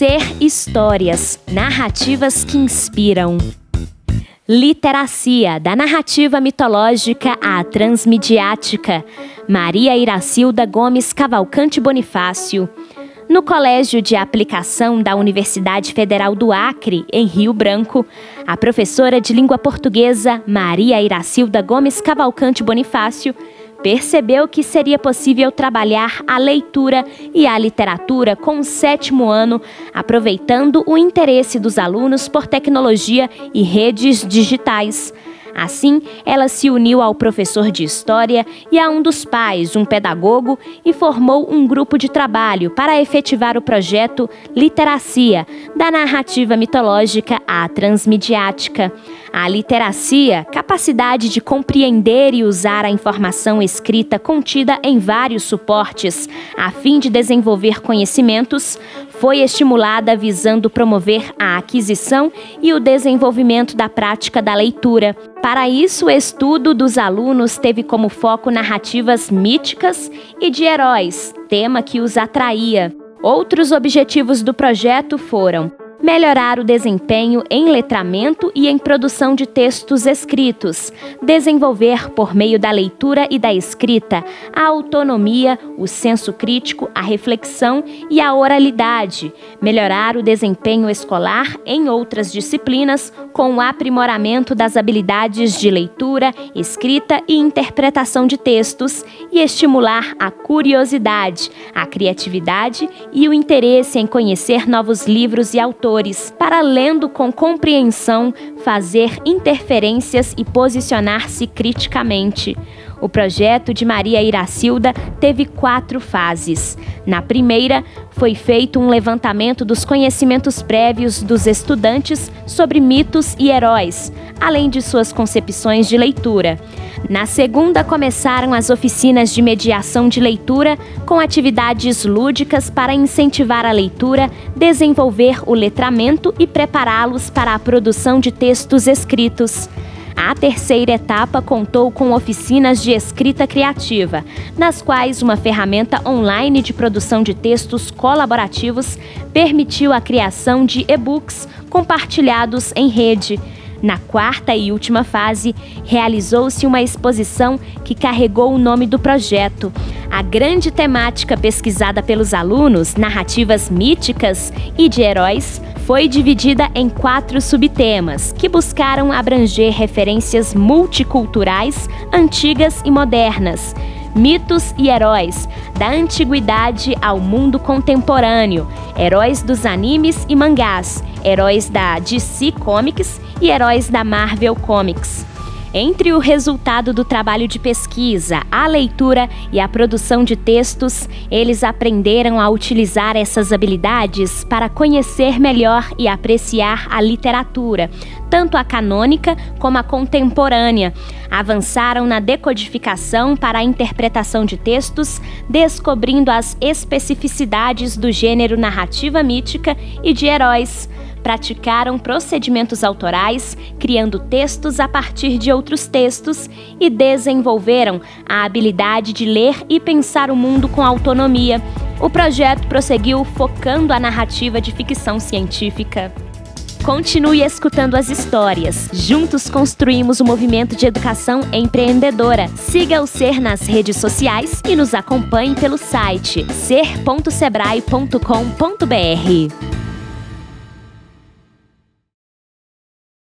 Ser histórias, narrativas que inspiram. Literacia, da narrativa mitológica à transmediática. Maria Iracilda Gomes Cavalcante Bonifácio. No Colégio de Aplicação da Universidade Federal do Acre, em Rio Branco, a professora de língua portuguesa Maria Iracilda Gomes Cavalcante Bonifácio percebeu que seria possível trabalhar a leitura e a literatura com o sétimo ano, aproveitando o interesse dos alunos por tecnologia e redes digitais. Assim, ela se uniu ao professor de história e a um dos pais, um pedagogo, e formou um grupo de trabalho para efetivar o projeto Literacia, da narrativa mitológica à transmediática. A literacia, capacidade de compreender e usar a informação escrita contida em vários suportes, a fim de desenvolver conhecimentos, foi estimulada visando promover a aquisição e o desenvolvimento da prática da leitura. Para isso, o estudo dos alunos teve como foco narrativas míticas e de heróis, tema que os atraía. Outros objetivos do projeto foram melhorar o desempenho em letramento e em produção de textos escritos, desenvolver, por meio da leitura e da escrita, a autonomia, o senso crítico, a reflexão e a oralidade, melhorar o desempenho escolar em outras disciplinas com o aprimoramento das habilidades de leitura, escrita e interpretação de textos e estimular a curiosidade, a criatividade e o interesse em conhecer novos livros e autores para, lendo com compreensão, fazer interferências e posicionar-se criticamente. O projeto de Maria Iracilda teve quatro fases. Na primeira, foi feito um levantamento dos conhecimentos prévios dos estudantes sobre mitos e heróis, além de suas concepções de leitura. Na segunda, começaram as oficinas de mediação de leitura com atividades lúdicas para incentivar a leitura, desenvolver o letramento e prepará-los para a produção de textos escritos. A terceira etapa contou com oficinas de escrita criativa, nas quais uma ferramenta online de produção de textos colaborativos permitiu a criação de e-books compartilhados em rede. Na quarta e última fase, realizou-se uma exposição que carregou o nome do projeto. A grande temática pesquisada pelos alunos, narrativas míticas e de heróis, foi dividida em quatro subtemas que buscaram abranger referências multiculturais, antigas e modernas, mitos e heróis, da antiguidade ao mundo contemporâneo, heróis dos animes e mangás, heróis da DC Comics e heróis da Marvel Comics. Entre o resultado do trabalho de pesquisa, a leitura e a produção de textos, eles aprenderam a utilizar essas habilidades para conhecer melhor e apreciar a literatura, tanto a canônica como a contemporânea. Avançaram na decodificação para a interpretação de textos, descobrindo as especificidades do gênero narrativa mítica e de heróis praticaram procedimentos autorais, criando textos a partir de outros textos e desenvolveram a habilidade de ler e pensar o mundo com autonomia. O projeto prosseguiu focando a narrativa de ficção científica. Continue escutando as histórias. Juntos construímos o um movimento de educação empreendedora. Siga o Ser nas redes sociais e nos acompanhe pelo site ser.sebrae.com.br.